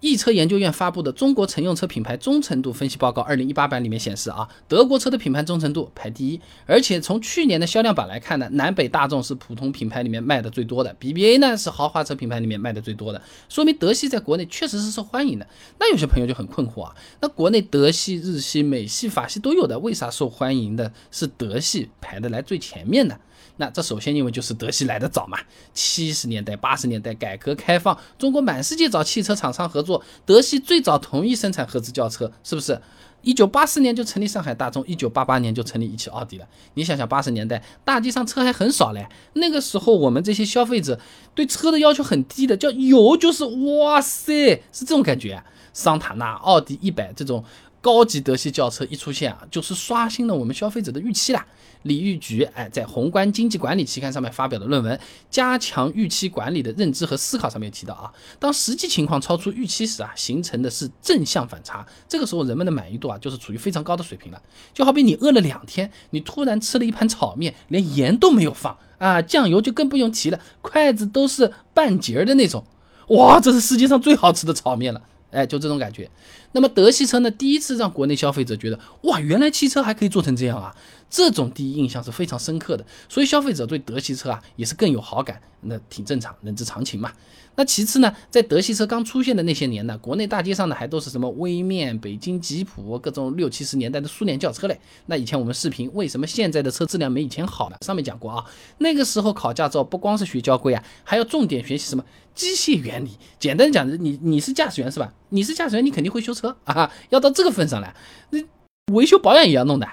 易车研究院发布的《中国乘用车品牌忠诚度分析报告》二零一八版里面显示啊，德国车的品牌忠诚度排第一，而且从去年的销量榜来看呢，南北大众是普通品牌里面卖的最多的，BBA 呢是豪华车品牌里面卖的最多的，说明德系在国内确实是受欢迎的。那有些朋友就很困惑啊，那国内德系、日系、美系、法系都有的，为啥受欢迎的是德系排的来最前面呢？那这首先因为就是德系来的早嘛，七十年代、八十年代改革开放，中国满世界找汽车厂商合作，德系最早同意生产合资轿车，是不是？一九八四年就成立上海大众，一九八八年就成立一汽奥迪了。你想想，八十年代大街上车还很少嘞，那个时候我们这些消费者对车的要求很低的，叫有就是哇塞，是这种感觉。桑塔纳、奥迪一百这种。高级德系轿车一出现啊，就是刷新了我们消费者的预期啦。李玉菊哎，在《宏观经济管理》期刊上面发表的论文《加强预期管理的认知和思考》上面提到啊，当实际情况超出预期时啊，形成的是正向反差，这个时候人们的满意度啊，就是处于非常高的水平了。就好比你饿了两天，你突然吃了一盘炒面，连盐都没有放啊，酱油就更不用提了，筷子都是半截儿的那种，哇，这是世界上最好吃的炒面了。哎，就这种感觉。那么德系车呢，第一次让国内消费者觉得，哇，原来汽车还可以做成这样啊！这种第一印象是非常深刻的，所以消费者对德系车啊也是更有好感，那挺正常，人之常情嘛。那其次呢，在德系车刚出现的那些年呢，国内大街上呢还都是什么威面、北京吉普各种六七十年代的苏联轿车嘞。那以前我们视频为什么现在的车质量没以前好呢？上面讲过啊，那个时候考驾照不光是学交规啊，还要重点学习什么机械原理。简单讲，你你是驾驶员是吧？你是驾驶员，你肯定会修车啊，要到这个份上来，那维修保养也要弄的。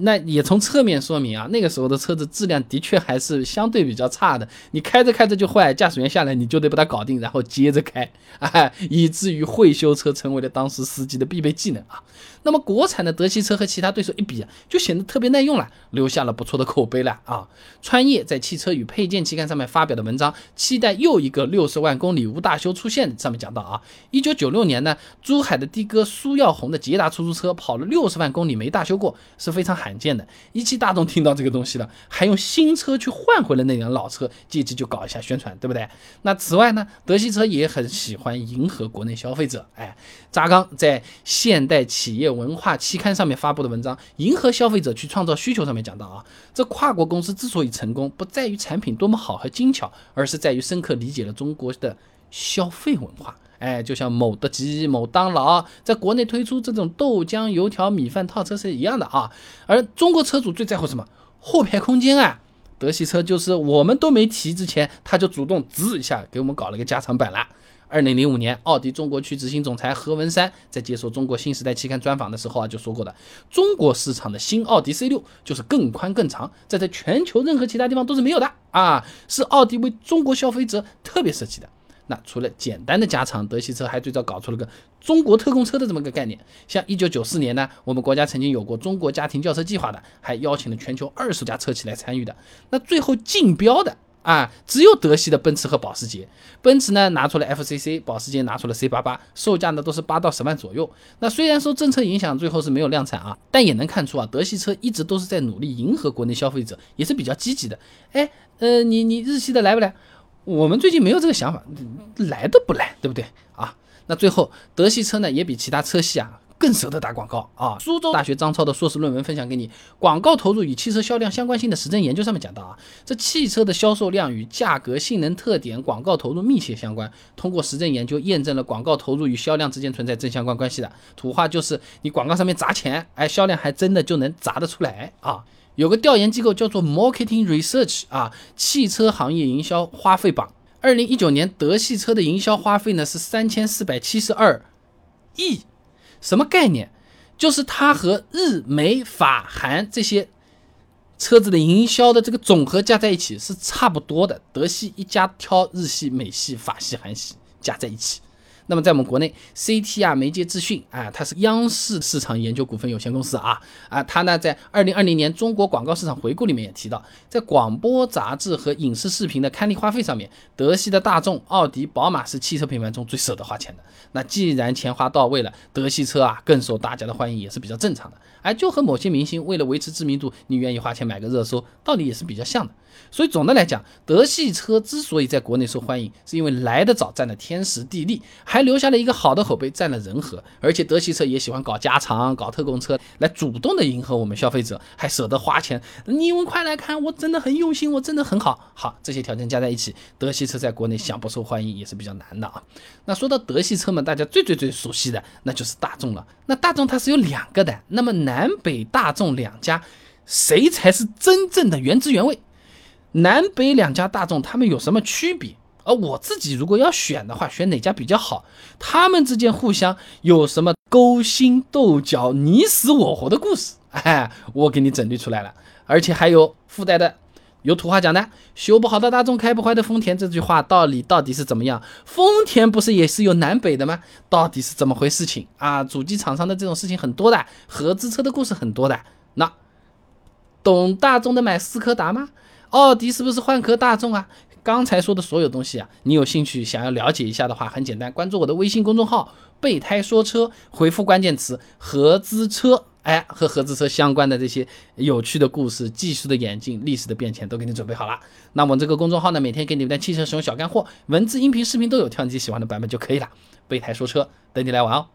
那也从侧面说明啊，那个时候的车子质量的确还是相对比较差的。你开着开着就坏，驾驶员下来你就得把它搞定，然后接着开，哎，以至于会修车成为了当时司机的必备技能啊。那么国产的德系车和其他对手一比，就显得特别耐用了，留下了不错的口碑了啊。川业在《汽车与配件》期刊上面发表的文章，期待又一个六十万公里无大修出现。上面讲到啊，一九九六年呢，珠海的的哥苏耀红的捷达出租车跑了六十万公里没大修过，是非常罕见的。一汽大众听到这个东西了，还用新车去换回了那辆老车，借机就搞一下宣传，对不对？那此外呢，德系车也很喜欢迎合国内消费者。哎，扎刚在《现代企业》。文化期刊上面发布的文章，迎合消费者去创造需求。上面讲到啊，这跨国公司之所以成功，不在于产品多么好和精巧，而是在于深刻理解了中国的消费文化。哎，就像某德基、某当劳在国内推出这种豆浆、油条、米饭套车是一样的啊。而中国车主最在乎什么？后排空间啊。德系车就是我们都没提之前，他就主动滋一下给我们搞了个加长版了。二零零五年，奥迪中国区执行总裁何文山在接受《中国新时代》期刊专访的时候啊，就说过的，中国市场的新奥迪 C 六就是更宽更长，在在全球任何其他地方都是没有的啊，是奥迪为中国消费者特别设计的。那除了简单的加长，德系车还最早搞出了个中国特供车的这么个概念。像一九九四年呢，我们国家曾经有过中国家庭轿车计划的，还邀请了全球二十家车企来参与的。那最后竞标的。啊，只有德系的奔驰和保时捷，奔驰呢拿出了 FCC，保时捷拿出了 C 八八，售价呢都是八到十万左右。那虽然受政策影响最后是没有量产啊，但也能看出啊，德系车一直都是在努力迎合国内消费者，也是比较积极的。哎，呃，你你日系的来不来？我们最近没有这个想法，来都不来，对不对啊？那最后德系车呢也比其他车系啊。更舍得打广告啊！苏州大学张超的硕士论文分享给你，广告投入与汽车销量相关性的实证研究上面讲到啊，这汽车的销售量与价格、性能特点、广告投入密切相关。通过实证研究验证了广告投入与销量之间存在正相关关系的。土话就是你广告上面砸钱，哎，销量还真的就能砸得出来啊！有个调研机构叫做 Marketing Research 啊，汽车行业营销花费榜，二零一九年德系车的营销花费呢是三千四百七十二亿。什么概念？就是它和日美法韩这些车子的营销的这个总和加在一起是差不多的。德系一家挑日系、美系、法系、韩系加在一起。那么在我们国内，CTR 媒介资讯啊，它是央视市场研究股份有限公司啊啊，它呢在二零二零年中国广告市场回顾里面也提到，在广播、杂志和影视视频的刊例花费上面，德系的大众、奥迪、宝马是汽车品牌中最舍得花钱的。那既然钱花到位了，德系车啊更受大家的欢迎也是比较正常的。哎，就和某些明星为了维持知名度，你愿意花钱买个热搜，道理也是比较像的。所以总的来讲，德系车之所以在国内受欢迎，是因为来得早，占了天时地利，还。留下了一个好的口碑，占了人和。而且德系车也喜欢搞加长、搞特供车，来主动的迎合我们消费者，还舍得花钱。你们快来看，我真的很用心，我真的很好。好，这些条件加在一起，德系车在国内想不受欢迎也是比较难的啊。那说到德系车嘛，大家最最最熟悉的那就是大众了。那大众它是有两个的，那么南北大众两家，谁才是真正的原汁原味？南北两家大众，他们有什么区别？而我自己如果要选的话，选哪家比较好？他们之间互相有什么勾心斗角、你死我活的故事？哎，我给你整理出来了，而且还有附带的，有土话讲的，修不好的大众，开不坏的丰田，这句话道理到底是怎么样？丰田不是也是有南北的吗？到底是怎么回事情啊？主机厂商的这种事情很多的，合资车的故事很多的。那懂大众的买斯柯达吗？奥迪是不是换壳大众啊？刚才说的所有东西啊，你有兴趣想要了解一下的话，很简单，关注我的微信公众号“备胎说车”，回复关键词“合资车”，哎，和合资车相关的这些有趣的故事、技术的演进、历史的变迁都给你准备好了。那我这个公众号呢，每天给你们的汽车使用小干货，文字、音频、视频都有，挑你喜欢的版本就可以了。备胎说车，等你来玩哦。